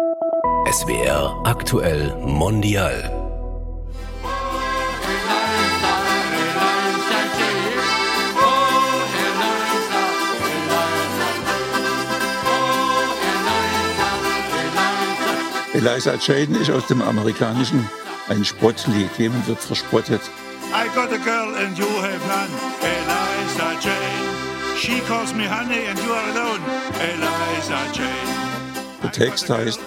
SWR aktuell mondial. Eliza Jane ist aus dem Amerikanischen ein Spottlied. Jemand wird verspottet. I got a girl and you have none. Eliza Jane. She calls me honey and you are alone. Eliza Jane. Der Text heißt,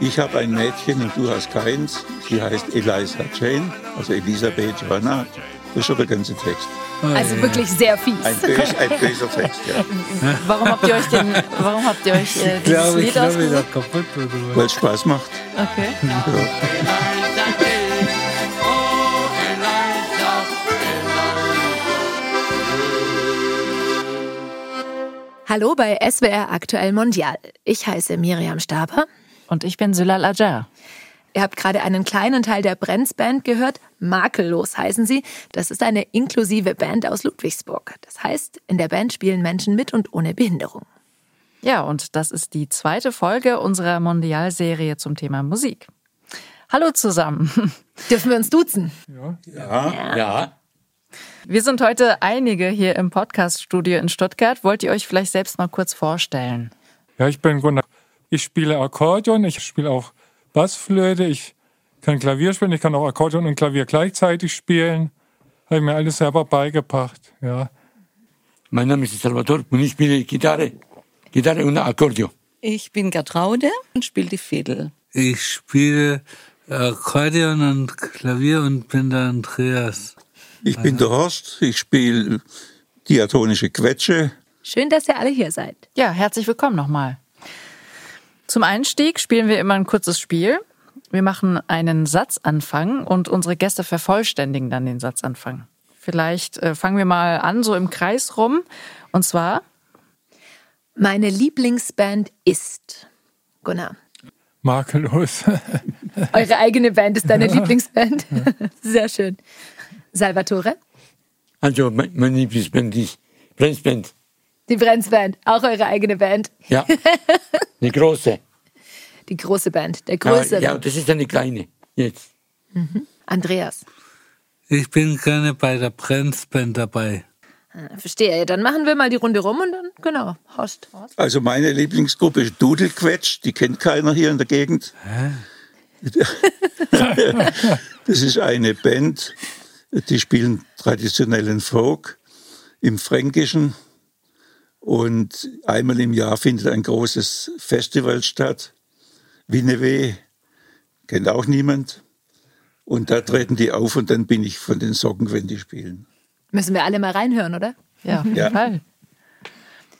ich habe ein Mädchen und du hast keins. Sie heißt Eliza Jane, also Elisabeth Johanna. Das ist schon der ganze Text. Also wirklich sehr fies. Ein, bös, ein böser Text, ja. Warum habt ihr euch denn, warum habt ihr euch äh, dieses ich Lied glaube, wieder ausgesucht? Weil es Spaß macht. Okay. Hallo bei SWR Aktuell Mondial. Ich heiße Miriam Staber. Und ich bin Sylal Ajar. Ihr habt gerade einen kleinen Teil der Brenz Band gehört. Makellos heißen sie. Das ist eine inklusive Band aus Ludwigsburg. Das heißt, in der Band spielen Menschen mit und ohne Behinderung. Ja, und das ist die zweite Folge unserer Mondialserie zum Thema Musik. Hallo zusammen. Dürfen wir uns duzen? Ja. Wir sind heute einige hier im Podcaststudio in Stuttgart. Wollt ihr euch vielleicht selbst mal kurz vorstellen? Ja, ich bin Gunnar. Ich spiele Akkordeon, ich spiele auch Bassflöte, ich kann Klavier spielen, ich kann auch Akkordeon und Klavier gleichzeitig spielen. Habe ich mir alles selber beigebracht, ja. Mein Name ist Salvatore und ich spiele Gitarre, Gitarre und Akkordeon. Ich bin Gertraude und spiele die Fiddle. Ich spiele Akkordeon und Klavier und bin der Andreas. Ich bin der Horst, ich spiele diatonische Quetsche. Schön, dass ihr alle hier seid. Ja, herzlich willkommen nochmal. Zum Einstieg spielen wir immer ein kurzes Spiel. Wir machen einen Satzanfang und unsere Gäste vervollständigen dann den Satzanfang. Vielleicht äh, fangen wir mal an, so im Kreis rum. Und zwar, Meine Lieblingsband ist. Gunnar. Makellos. Eure eigene Band ist deine Lieblingsband. Sehr schön. Salvatore. Also mein, mein Lieblingsband ist Brenzband. Die Brenzband. Auch eure eigene Band. Ja, eine große. Die große Band. Der Ja, größere. ja, das ist eine kleine. Jetzt. Andreas. Ich bin gerne bei der Brenzband dabei. Ah, Verstehe. Dann machen wir mal die Runde rum und dann, genau, Horst. Also meine Lieblingsgruppe ist Dudelquetsch, die kennt keiner hier in der Gegend. Das ist eine Band, die spielen traditionellen Folk im Fränkischen und einmal im Jahr findet ein großes Festival statt. Winneweh, kennt auch niemand. Und da treten die auf und dann bin ich von den Socken, wenn die spielen. Müssen wir alle mal reinhören, oder? ja, auf jeden Ja. Fall.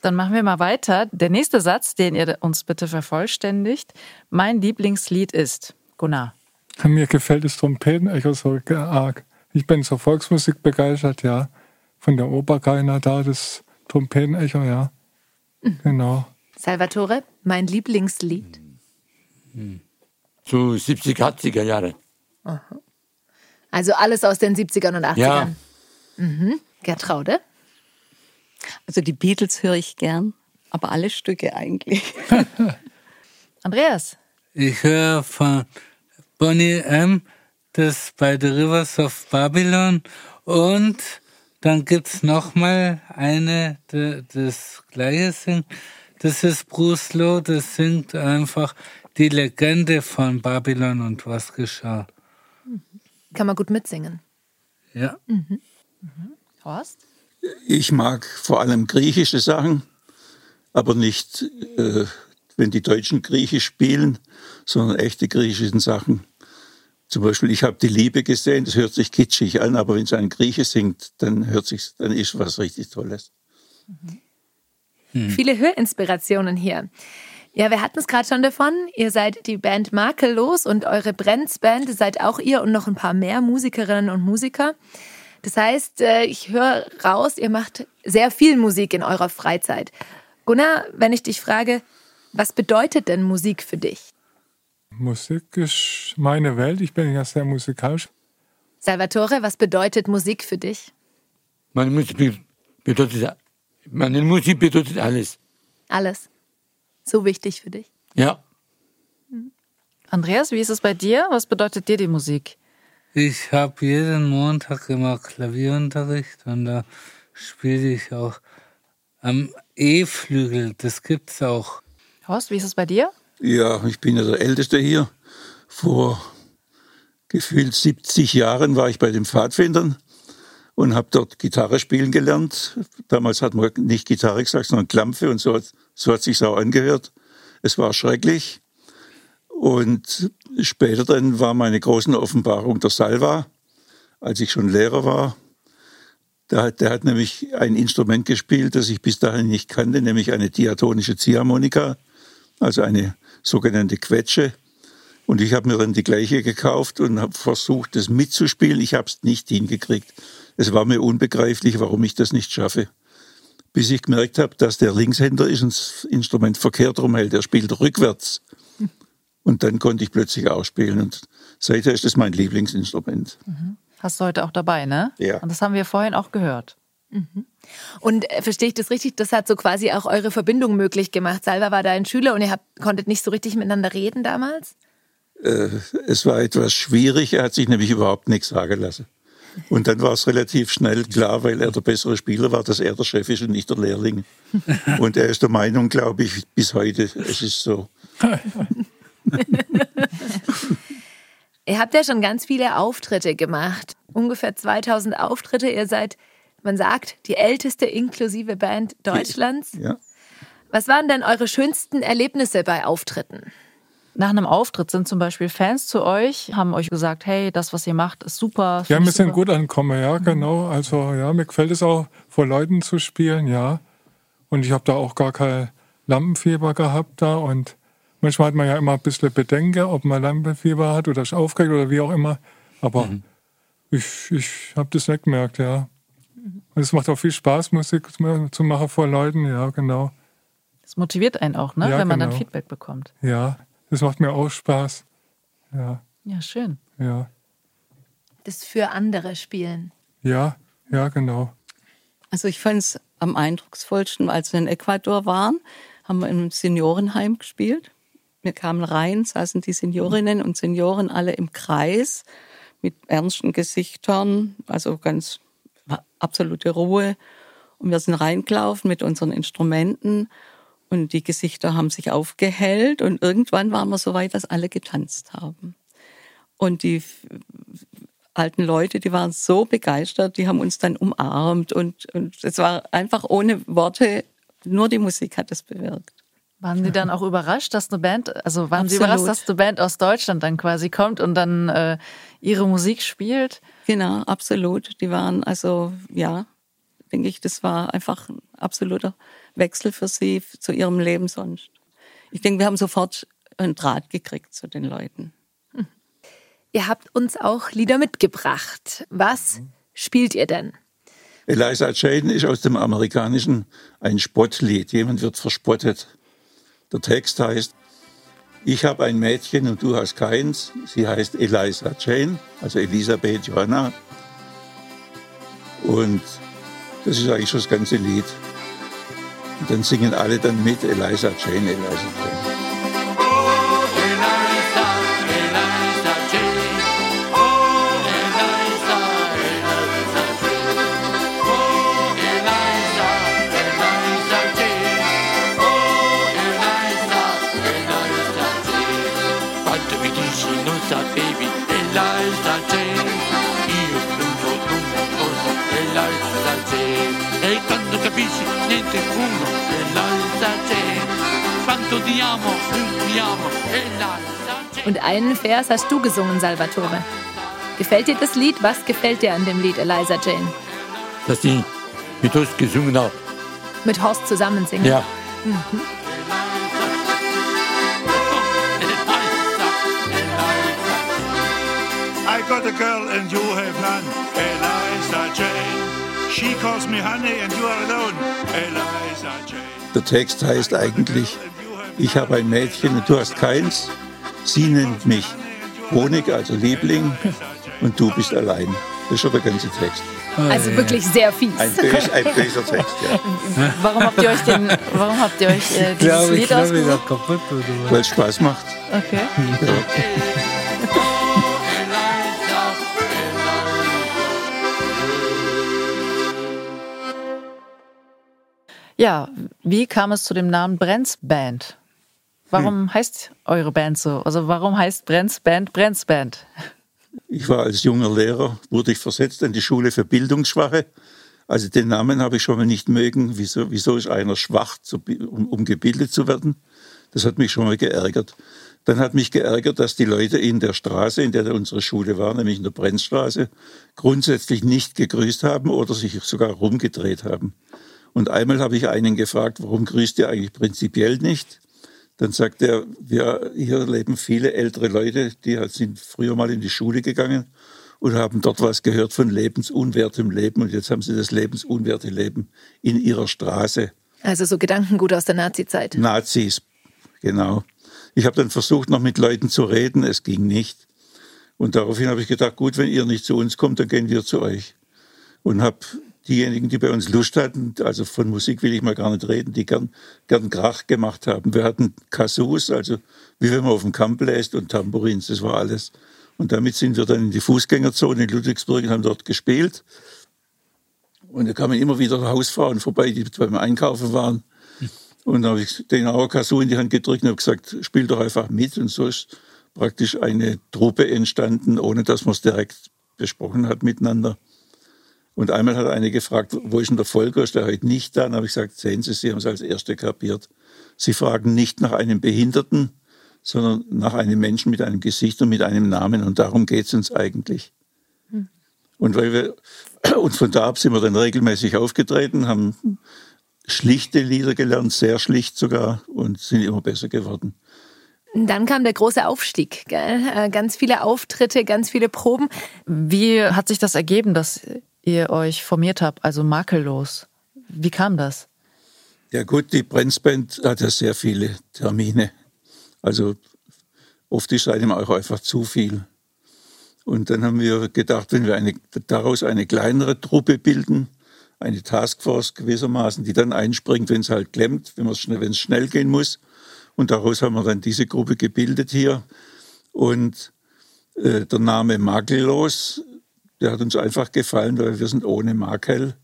Dann machen wir mal weiter. Der nächste Satz, den ihr uns bitte vervollständigt. Mein Lieblingslied ist Gunnar. Mir gefällt das Trompetenecho so arg. Ich bin zur Volksmusik begeistert, ja. Von der Oper keiner da, das Trompetenecho, ja. Genau. Salvatore, mein Lieblingslied. Zu 70, 80er Jahre. Also alles aus den 70ern und 80ern. Ja. Gertraude. Also die Beatles höre ich gern, aber alle Stücke eigentlich. Andreas. Ich höre von Bonnie M. das bei The Rivers of Babylon und dann gibt's noch mal eine, die das gleiche singt. Das ist Bruce Lowe, das singt einfach die Legende von Babylon und was geschah. Kann man gut mitsingen. Ja. Horst. Ich mag vor allem griechische Sachen, aber nicht, äh, wenn die Deutschen Griechisch spielen, sondern echte griechische Sachen. Zum Beispiel, ich habe die Liebe gesehen, das hört sich kitschig an, aber wenn so ein Grieche singt, dann hört sich, dann ist was richtig Tolles. Viele Hörinspirationen hier. Ja, wir hatten es gerade schon davon. Ihr seid die Band Makellos und eure Brenzband seid auch ihr und noch ein paar mehr Musikerinnen und Musiker. Das heißt, äh, ich höre raus, ihr macht sehr viel Musik in eurer Freizeit. Gunnar, wenn ich dich frage, was bedeutet denn Musik für dich? Musik ist meine Welt. Ich bin ja sehr musikalisch. Salvatore, was bedeutet Musik für dich? Meine Musik be- bedeutet, meine Musik bedeutet alles. Alles. So wichtig für dich. Ja. Andreas, wie ist es bei dir? Was bedeutet dir die Musik? Ich habe jeden Montag immer Klavierunterricht und da spiele ich auch am E-Flügel. Das gibt's auch. Horst, wie ist es bei dir? Ja, ich bin ja der Älteste hier. Vor gefühlt 70 Jahren war ich bei den Pfadfindern und habe dort Gitarre spielen gelernt. Damals hat man nicht Gitarre gesagt, sondern Klampfe und so, so hat sich auch angehört. Es war schrecklich. Und später dann war meine große Offenbarung der Salva, als ich schon Lehrer war. Der hat, der hat nämlich ein Instrument gespielt, das ich bis dahin nicht kannte, nämlich eine diatonische Ziehharmonika, also eine sogenannte Quetsche. Und ich habe mir dann die gleiche gekauft und habe versucht, das mitzuspielen. Ich habe es nicht hingekriegt. Es war mir unbegreiflich, warum ich das nicht schaffe. Bis ich gemerkt habe, dass der Linkshänder ist und das Instrument verkehrt rumhält. Er spielt rückwärts. Und dann konnte ich plötzlich auch spielen. Und seither ist es mein Lieblingsinstrument. Hast du heute auch dabei, ne? Ja. Und das haben wir vorhin auch gehört. Und äh, verstehe ich das richtig? Das hat so quasi auch eure Verbindung möglich gemacht. Salva war dein Schüler und ihr habt, konntet nicht so richtig miteinander reden damals? Äh, es war etwas schwierig. Er hat sich nämlich überhaupt nichts sagen lassen. Und dann war es relativ schnell klar, weil er der bessere Spieler war, dass er der Chef ist und nicht der Lehrling. Und er ist der Meinung, glaube ich, bis heute, es ist so. Ihr habt ja schon ganz viele Auftritte gemacht. Ungefähr 2000 Auftritte. Ihr seid, man sagt, die älteste inklusive Band Deutschlands. Ja. Was waren denn eure schönsten Erlebnisse bei Auftritten? Nach einem Auftritt sind zum Beispiel Fans zu euch, haben euch gesagt, hey, das, was ihr macht, ist super. Ja, wir sind gut angekommen, ja, genau. Also ja, mir gefällt es auch, vor Leuten zu spielen, ja. Und ich habe da auch gar kein Lampenfieber gehabt da und manchmal hat man ja immer ein bisschen Bedenken, ob man Lampenfieber hat oder ist aufgeregt oder wie auch immer. Aber ich, ich habe das nicht gemerkt, ja. Und es macht auch viel Spaß, Musik zu machen vor Leuten, ja, genau. Das motiviert einen auch, ne? Ja, wenn man dann genau. Feedback bekommt. Ja, das macht mir auch Spaß. Ja, Ja, schön. ja, Das für andere spielen. ja, ja, genau. Also ich fand es am eindrucksvollsten, als wir in Ecuador waren, haben wir im Seniorenheim gespielt. Wir kamen rein, saßen die Seniorinnen und Senioren alle im Kreis mit ernsten Gesichtern, also ganz absolute Ruhe. Und wir sind reingelaufen mit unseren Instrumenten und die Gesichter haben sich aufgehellt und irgendwann waren wir so weit, dass alle getanzt haben. Und die alten Leute, die waren so begeistert, die haben uns dann umarmt und, und es war einfach ohne Worte, nur die Musik hat es bewirkt. Waren Sie dann auch überrascht, dass eine Band, also waren Sie Absolut. überrascht, dass eine Band aus Deutschland dann quasi kommt und dann äh, ihre Musik spielt? Genau, absolut. Die waren also, ja, denke ich, das war einfach ein absoluter Wechsel für sie zu ihrem Leben sonst. Ich denke, wir haben sofort einen Draht gekriegt zu den Leuten. Ihr habt uns auch Lieder mitgebracht. Was spielt ihr denn? Eliza Jane ist aus dem Amerikanischen ein Spottlied. Jemand wird verspottet. Der Text heißt, ich habe ein Mädchen und du hast keins. Sie heißt Eliza Jane, also Elisabeth Johanna. Und das ist eigentlich schon das ganze Lied. Und dann singen alle dann mit Eliza Jane, Eliza Jane. Capisci niente uno Eliza Jane Quanto ti amo, ti amo Eliza Jane Und einen Vers hast du gesungen, Salvatore. Gefällt dir das Lied? Was gefällt dir an dem Lied Eliza Jane? Dass ich mit uns gesungen habe Mit Horst zusammen singen. Ja I got a girl and you have none, Eliza Jane. She calls me honey and you are alone, Eliza Jane. Der Text heißt eigentlich, ich habe ein Mädchen und du hast keins. Sie nennt mich Honig, also Liebling, und du bist allein. Das ist schon der ganze Text. Also wirklich sehr fies. Ein, bös, ein böser Text, ja. Warum habt ihr euch denn, warum habt ihr euch äh, Ich dieses glaube, ich Lied glaube, wieder ausgesucht? Weil es Spaß macht. Okay. Ja, wie kam es zu dem Namen Brenz Band? Warum heißt eure Band so? Also warum heißt Brenz Band Brenz Band? Ich war als junger Lehrer, wurde ich versetzt an die Schule für Bildungsschwache. Also den Namen habe ich schon mal nicht mögen. Wieso, wieso ist einer schwach, zu, um, um gebildet zu werden? Das hat mich schon mal geärgert. Dann hat mich geärgert, dass die Leute in der Straße, in der unsere Schule war, nämlich in der Brennstraße, grundsätzlich nicht gegrüßt haben oder sich sogar rumgedreht haben. Und einmal habe ich einen gefragt, warum grüßt ihr eigentlich prinzipiell nicht? Dann sagt er, wir, hier leben viele ältere Leute, die halt sind früher mal in die Schule gegangen und haben dort was gehört von lebensunwertem Leben und jetzt haben sie das lebensunwerte Leben in ihrer Straße. Also so Gedankengut aus der Nazi-Zeit. Nazis, genau. Ich habe dann versucht, noch mit Leuten zu reden, es ging nicht. Und daraufhin habe ich gedacht, gut, wenn ihr nicht zu uns kommt, dann gehen wir zu euch. Und habe diejenigen, die bei uns Lust hatten, also von Musik will ich mal gar nicht reden, die gern, gern Krach gemacht haben. Wir hatten Kasus, also wie wenn man auf dem Kamp bläst und Tambourins, das war alles. Und damit sind wir dann in die Fußgängerzone in Ludwigsburg und haben dort gespielt. Und da kamen immer wieder Hausfrauen vorbei, die beim Einkaufen waren. Und dann habe ich den auch Kasu in die Hand gedrückt und habe gesagt, spiel doch einfach mit. Und so ist praktisch eine Truppe entstanden, ohne dass man es direkt besprochen hat miteinander. Und einmal hat eine gefragt, wo ist denn der Volker? Ist der heute nicht da? Dann habe ich gesagt, sehen Sie, Sie haben es als Erste kapiert. Sie fragen nicht nach einem Behinderten, sondern nach einem Menschen mit einem Gesicht und mit einem Namen. Und darum geht es uns eigentlich. Und weil wir, und von da ab sind wir dann regelmäßig aufgetreten, haben schlichte Lieder gelernt, sehr schlicht sogar, und sind immer besser geworden. Dann kam der große Aufstieg. Gell? Äh, Ganz viele Auftritte, ganz viele Proben. Wie hat sich das ergeben, dass ihr euch formiert habt, also makellos? Wie kam das? Ja gut, die Brenzband hat ja sehr viele Termine. Also oft ist einem auch einfach zu viel. Und dann haben wir gedacht, wenn wir eine, daraus eine kleinere Truppe bilden, eine Taskforce gewissermaßen, die dann einspringt, wenn es halt klemmt, wenn es schnell, schnell gehen muss. Und daraus haben wir dann diese Gruppe gebildet hier. Und äh, der Name Makellos, der hat uns einfach gefallen, weil wir sind ohne Makel.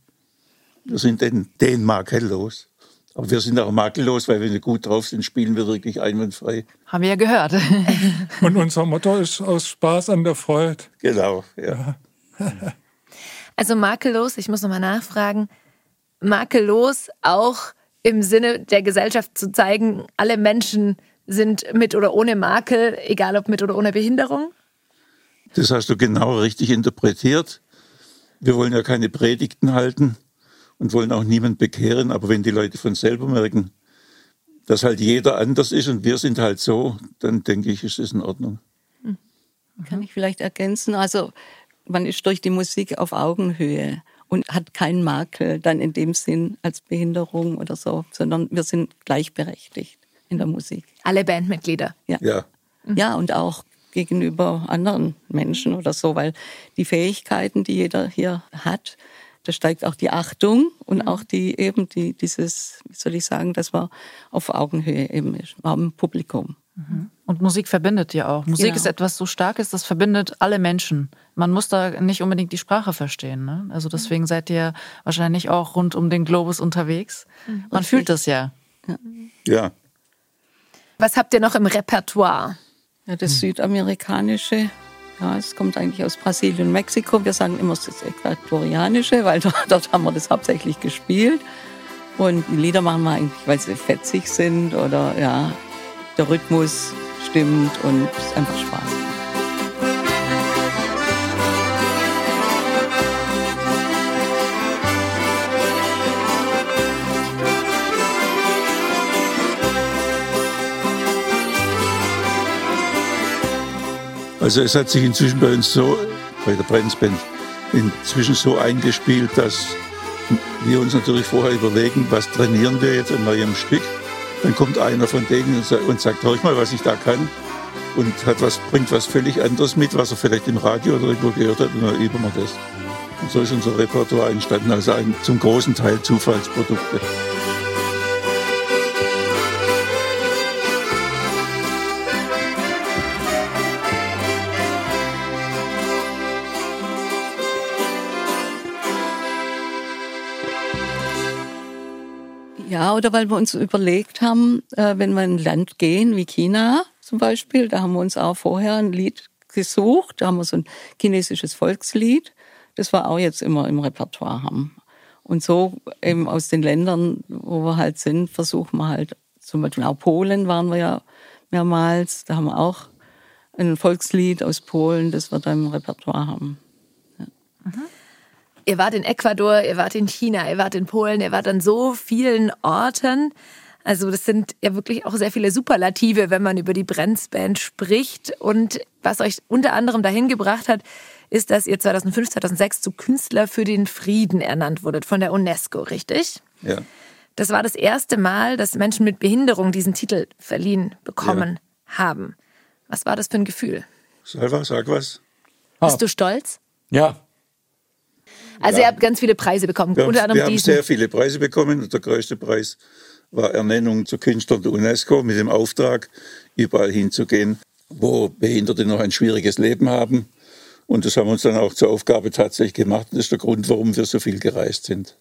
Wir sind den, den Makel los. Aber wir sind auch makellos, weil wenn wir gut drauf sind, spielen wir wirklich einwandfrei. Haben wir ja gehört. Und unser Motto ist aus Spaß an der Freude. Genau, ja. Also makellos, ich muss nochmal nachfragen, makellos auch im Sinne der Gesellschaft zu zeigen, alle Menschen sind mit oder ohne Makel, egal ob mit oder ohne Behinderung? Das hast du genau richtig interpretiert. Wir wollen ja keine Predigten halten und wollen auch niemand bekehren, aber wenn die Leute von selber merken, dass halt jeder anders ist und wir sind halt so, dann denke ich, ist es in Ordnung. Kann ich vielleicht ergänzen? Also man ist durch die Musik auf Augenhöhe und hat keinen Makel dann in dem Sinn als Behinderung oder so, sondern wir sind gleichberechtigt in der Musik. Alle Bandmitglieder. Ja. Ja, Ja, und auch gegenüber anderen Menschen oder so, weil die Fähigkeiten, die jeder hier hat, da steigt auch die Achtung und auch die eben die dieses, wie soll ich sagen, dass man auf Augenhöhe eben ist, am Publikum. Und Musik verbindet ja auch. Musik Genau. ist etwas so Starkes, das verbindet alle Menschen. Man muss da nicht unbedingt die Sprache verstehen. Ne? Also deswegen seid ihr wahrscheinlich auch rund um den Globus unterwegs. Man fühlt das ja. ja. Was habt ihr noch im Repertoire? Ja, das Südamerikanische, ja, es kommt eigentlich aus Brasilien und Mexiko. Wir sagen immer, das Äquatorianische, weil dort, dort haben wir das hauptsächlich gespielt. Und die Lieder machen wir eigentlich, weil sie fetzig sind oder ja, der Rhythmus stimmt und es ist einfach Spaß. Also es hat sich inzwischen bei uns so, bei der Brenzband, inzwischen so eingespielt, dass wir uns natürlich vorher überlegen, was trainieren wir jetzt an neuem Stück. Dann kommt einer von denen und sagt, hör ich mal, was ich da kann. und hat was, bringt was völlig anderes mit, was er vielleicht im Radio oder irgendwo gehört hat und dann üben wir das. Und so ist unser Repertoire entstanden, also ein, zum großen Teil Zufallsprodukte. Ja, oder weil wir uns überlegt haben, äh, wenn wir in ein Land gehen, wie China zum Beispiel, da haben wir uns auch vorher ein Lied gesucht, da haben wir so ein chinesisches Volkslied, das wir auch jetzt immer im Repertoire haben. Und so eben aus den Ländern, wo wir halt sind, versuchen wir halt, zum Beispiel auch Polen waren wir ja mehrmals, da haben wir auch ein Volkslied aus Polen, das wir da im Repertoire haben. Ihr wart in Ecuador, ihr wart in China, ihr wart in Polen, ihr wart an so vielen Orten. Also das sind ja wirklich auch sehr viele Superlative, wenn man über die Brenz-Band spricht. Und was euch unter anderem dahin gebracht hat, ist, dass ihr 2005, 2006 zu Künstler für den Frieden ernannt wurdet von der UNESCO, richtig? Ja. Das war das erste Mal, dass Menschen mit Behinderung diesen Titel verliehen bekommen haben. Was war das für ein Gefühl? Salva, sag was. Bist du stolz? Ja, Also Ja. ihr habt ganz viele Preise bekommen, Wir haben, unter wir anderem haben sehr viele Preise bekommen und der größte Preis war Ernennung zu Künstlern der UNESCO mit dem Auftrag, überall hinzugehen, wo Behinderte noch ein schwieriges Leben haben. Und das haben wir uns dann auch zur Aufgabe tatsächlich gemacht. Und das ist der Grund, warum wir so viel gereist sind.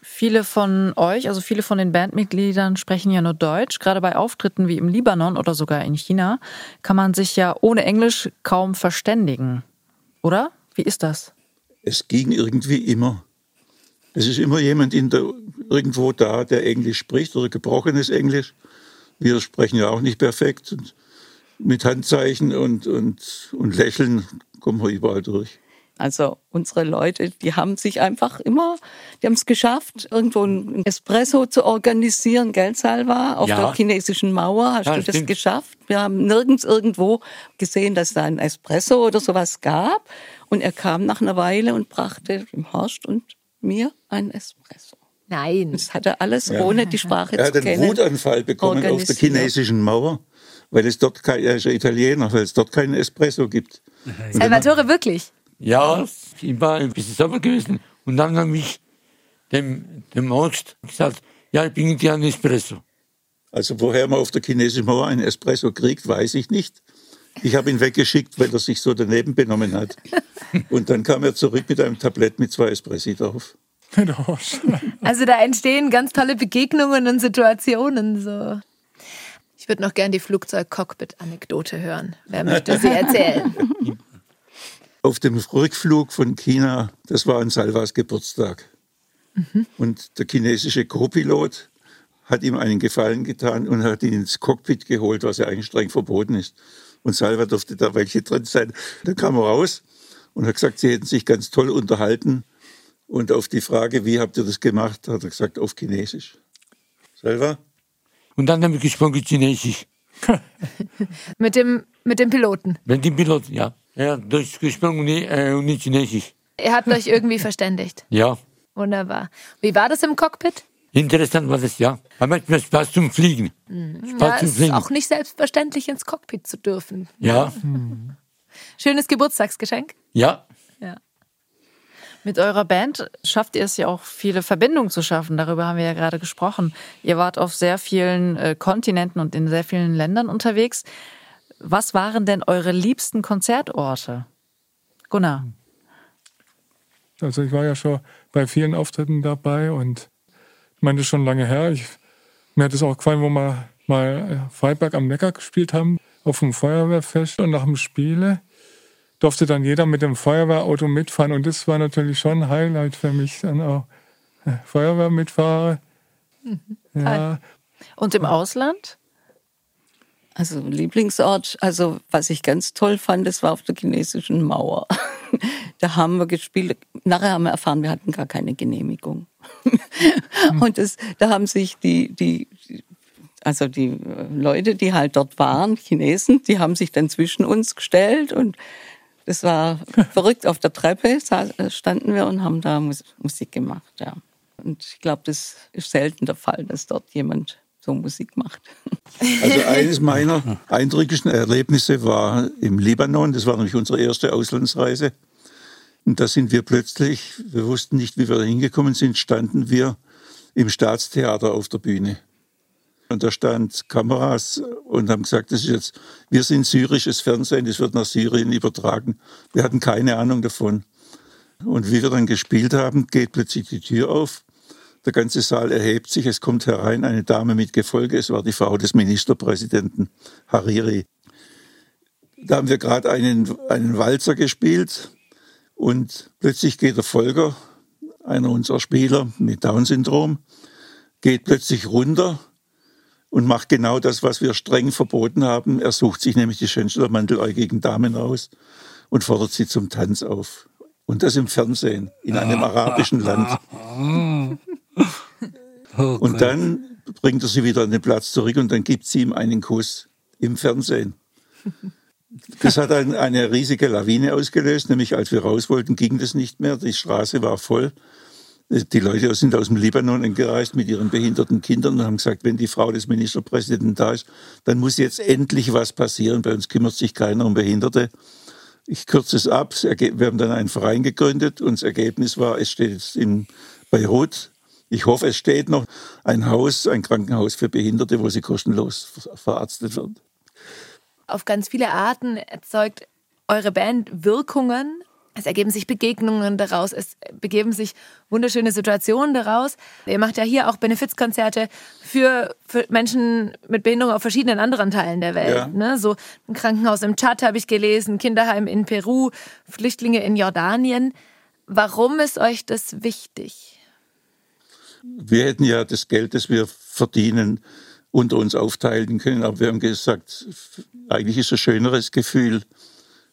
Viele von euch, also viele von den Bandmitgliedern sprechen ja nur Deutsch. Gerade bei Auftritten wie im Libanon oder sogar in China kann man sich ja ohne Englisch kaum verständigen. Oder? Wie ist das? Es ging irgendwie immer. Es ist immer jemand in der, irgendwo da, der Englisch spricht oder gebrochenes Englisch. Wir sprechen ja auch nicht perfekt. Und mit Handzeichen und, und, und Lächeln kommen wir überall durch. Also unsere Leute, die haben sich einfach immer, die haben es geschafft, irgendwo ein Espresso zu organisieren, gell, Salva, auf Ja. der chinesischen Mauer. Hast Ja, du das stimmt. geschafft? Wir haben nirgends irgendwo gesehen, dass da ein Espresso oder sowas gab. Und er kam nach einer Weile und brachte dem Horst und mir ein Espresso. Nein. Das hat er alles, ohne die Sprache Er hat zu einen kennen. Wutanfall bekommen auf der chinesischen Mauer, weil es dort kein, er ist ja Italiener, weil es dort keinen Espresso gibt. Salvatore, wirklich? ja, ich war ein bisschen sauber gewesen. Und dann habe ich dem, dem Arzt gesagt, ja, ich bringe dir einen Espresso. Also woher man auf der chinesischen Mauer einen Espresso kriegt, weiß ich nicht. Ich habe ihn weggeschickt, weil er sich so daneben benommen hat. Und dann kam er zurück mit einem Tablett mit zwei Espressi drauf. Also da entstehen ganz tolle Begegnungen und Situationen so. Ich würde noch gern die Flugzeug-Cockpit-Anekdote hören. Wer möchte sie erzählen? Auf dem Rückflug von China, das war an Salvas Geburtstag. Und der chinesische Co-Pilot hat ihm einen Gefallen getan und hat ihn ins Cockpit geholt, was ja eigentlich streng verboten ist. Und Salva durfte da welche drin sein. Dann kam er raus und hat gesagt, sie hätten sich ganz toll unterhalten. Und auf die Frage, wie habt ihr das gemacht, hat er gesagt, auf Chinesisch. Salva? Und dann habe ich gesprochen Chinesisch. Mit dem, mit dem Piloten. Wenn die Pilot, ja. Er hat Deutsch gesprochen und nicht, äh, und nicht Chinesisch. Ihr habt euch irgendwie verständigt. Ja. Wunderbar. Wie war das im Cockpit? Interessant war das, ja. Aber es macht Spaß zum Fliegen. Ja, Spaß zum es ist Fliegen. auch nicht selbstverständlich, ins Cockpit zu dürfen. Ja, Schönes Geburtstagsgeschenk. ja. Ja. Mit eurer Band schafft ihr es ja auch, viele Verbindungen zu schaffen. Darüber haben wir ja gerade gesprochen. Ihr wart auf sehr vielen äh, Kontinenten und in sehr vielen Ländern unterwegs. Was waren denn eure liebsten Konzertorte? Gunnar. Also ich war ja schon bei vielen Auftritten dabei und meine, das ist schon lange her. Ich, mir hat es auch gefallen, wo wir mal äh, Freiberg am Neckar gespielt haben, auf dem Feuerwehrfest und nach dem Spiele durfte dann jeder mit dem Feuerwehrauto mitfahren und das war natürlich schon ein Highlight für mich, dann auch äh, Feuerwehr mitfahre. Ja, Und im Ausland? Also Lieblingsort, also was ich ganz toll fand, das war auf der chinesischen Mauer. Da haben wir gespielt. Nachher haben wir erfahren, wir hatten gar keine Genehmigung. Und das, da haben sich die, die, also die äh, Leute, die halt dort waren, Chinesen, die haben sich dann zwischen uns gestellt und das war verrückt. Auf der Treppe standen wir und haben da Mus- Musik gemacht. Ja. Und ich glaube, das ist selten der Fall, dass dort jemand so Musik macht. Also eines meiner eindrücklichsten Erlebnisse war im Libanon. Das war nämlich unsere erste Auslandsreise. Und da sind wir plötzlich, wir wussten nicht, wie wir da hingekommen sind, standen wir im Staatstheater auf der Bühne. Und da stand Kameras und haben gesagt, das ist jetzt, wir sind syrisches Fernsehen, das wird nach Syrien übertragen. Wir hatten keine Ahnung davon. Und wie wir dann gespielt haben, geht plötzlich die Tür auf. Der ganze Saal erhebt sich, es kommt herein eine Dame mit Gefolge, es war die Frau des Ministerpräsidenten Hariri. Da haben wir gerade einen, einen Walzer gespielt und plötzlich geht der Volker, einer unserer Spieler mit Down-Syndrom, geht plötzlich runter und macht genau das, was wir streng verboten haben. Er sucht sich nämlich die schönsten der mandeläugigen Damen raus und fordert sie zum Tanz auf. Und das im Fernsehen, in einem arabischen Land. Oh Und dann bringt er sie wieder an den Platz zurück und dann gibt sie ihm einen Kuss im Fernsehen. Das hat ein, eine riesige Lawine ausgelöst, nämlich als wir raus wollten, ging das nicht mehr. Die Straße war voll. Die Leute sind aus dem Libanon angereist mit ihren behinderten Kindern und haben gesagt, wenn die Frau des Ministerpräsidenten da ist, dann muss jetzt endlich was passieren. Bei uns kümmert sich keiner um Behinderte. Ich kürze es ab. Wir haben dann einen Verein gegründet und das Ergebnis war, es steht jetzt in Beirut, ich hoffe, es steht noch ein Haus, ein Krankenhaus für Behinderte, wo sie kostenlos ver- verarztet werden. Auf ganz viele Arten erzeugt eure Band Wirkungen. Es ergeben sich Begegnungen daraus, es begeben sich wunderschöne Situationen daraus. Ihr macht ja hier auch Benefizkonzerte für, für Menschen mit Behinderung auf verschiedenen anderen Teilen der Welt. Ja. Ne? So ein Krankenhaus im Tschad habe ich gelesen, Kinderheim in Peru, Flüchtlinge in Jordanien. Warum ist euch das wichtig? Wir hätten ja das Geld, das wir verdienen, unter uns aufteilen können, aber wir haben gesagt, eigentlich ist es ein schöneres Gefühl,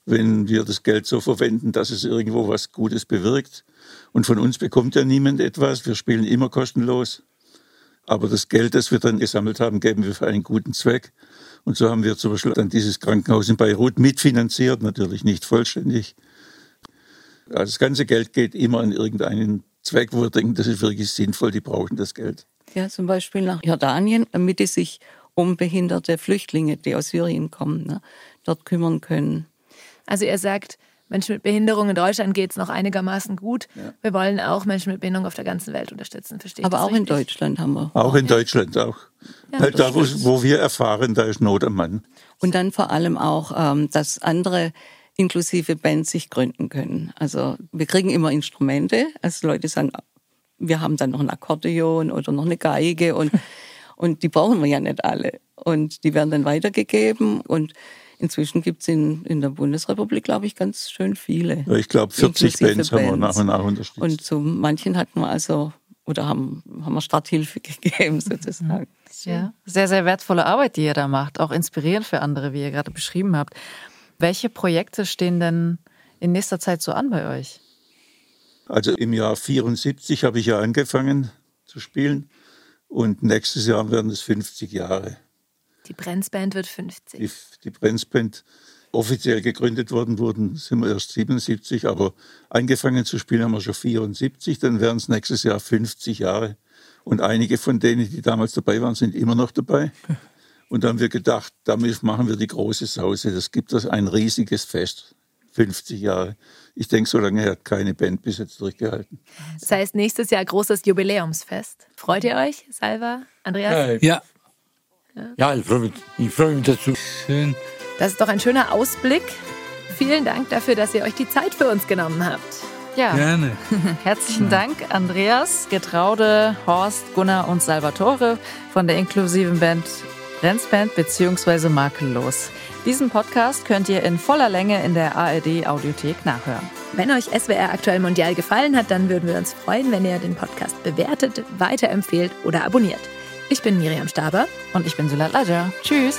wenn wir das Geld so verwenden, dass es irgendwo was Gutes bewirkt. Und von uns bekommt ja niemand etwas. Wir spielen immer kostenlos. Aber das Geld, das wir dann gesammelt haben, geben wir für einen guten Zweck. Und so haben wir zum Beispiel dann dieses Krankenhaus in Beirut mitfinanziert, natürlich nicht vollständig. Also das ganze Geld geht immer an irgendeinen Zweck, wo wir denken, das ist wirklich sinnvoll, die brauchen das Geld. Ja, zum Beispiel nach Jordanien, damit die sich um behinderte Flüchtlinge, die aus Syrien kommen, ne, dort kümmern können. Also ihr sagt, Menschen mit Behinderung in Deutschland geht es noch einigermaßen gut. Wir wollen auch Menschen mit Behinderung auf der ganzen Welt unterstützen. Verstehe ich Aber auch in richtig? Deutschland haben wir. Auch in Deutschland auch. Weil da, wo, wo wir erfahren, da ist Not am Mann. Und dann vor allem auch, ähm, dass andere inklusive Bands sich gründen können. Also wir kriegen immer Instrumente. Also Leute sagen, wir haben dann noch ein Akkordeon oder noch eine Geige und, und die brauchen wir ja nicht alle. Und die werden dann weitergegeben und inzwischen gibt's in, in der Bundesrepublik, glaube ich, ganz schön viele. Ich glaube, 40 Inklusive Bands haben wir nach und nach unterstützt. Und zu manchen hatten wir also, oder haben, haben wir Starthilfe gegeben sozusagen. Ja, sehr, sehr wertvolle Arbeit, die ihr da macht. Auch inspirierend für andere, wie ihr gerade beschrieben habt. Welche Projekte stehen denn in nächster Zeit so an bei euch? Also im Jahr 74 habe ich ja angefangen zu spielen und nächstes Jahr werden es 50 Jahre. Die Brenzband wird 50. Die, die Brenzband offiziell gegründet worden wurden, sind wir erst 77, aber angefangen zu spielen haben wir schon 74, dann wären es nächstes Jahr 50 Jahre. Und einige von denen, die damals dabei waren, sind immer noch dabei. Und dann haben wir gedacht, damit machen wir die große Sause. Das gibt uns ein riesiges Fest. 50 Jahre. Ich denke, so lange hat keine Band bis jetzt durchgehalten. Das heißt, nächstes Jahr großes Jubiläumsfest. Freut ihr euch, Salva, Andreas? Ja, ja, ich freue mich, ich freue mich dazu. schön. Das ist doch ein schöner Ausblick. Vielen Dank dafür, dass ihr euch die Zeit für uns genommen habt. Ja, Gerne. herzlichen Dank, Andreas, Getraude, Horst, Gunnar und Salvatore von der inklusiven Band Brenzband bzw. Makellos. Diesen Podcast könnt ihr in voller Länge in der ARD Audiothek nachhören. Wenn euch SWR aktuell Mondial gefallen hat, dann würden wir uns freuen, wenn ihr den Podcast bewertet, weiterempfehlt oder abonniert. Ich bin Miriam Staber. Und ich bin Sulat Laja. Tschüss.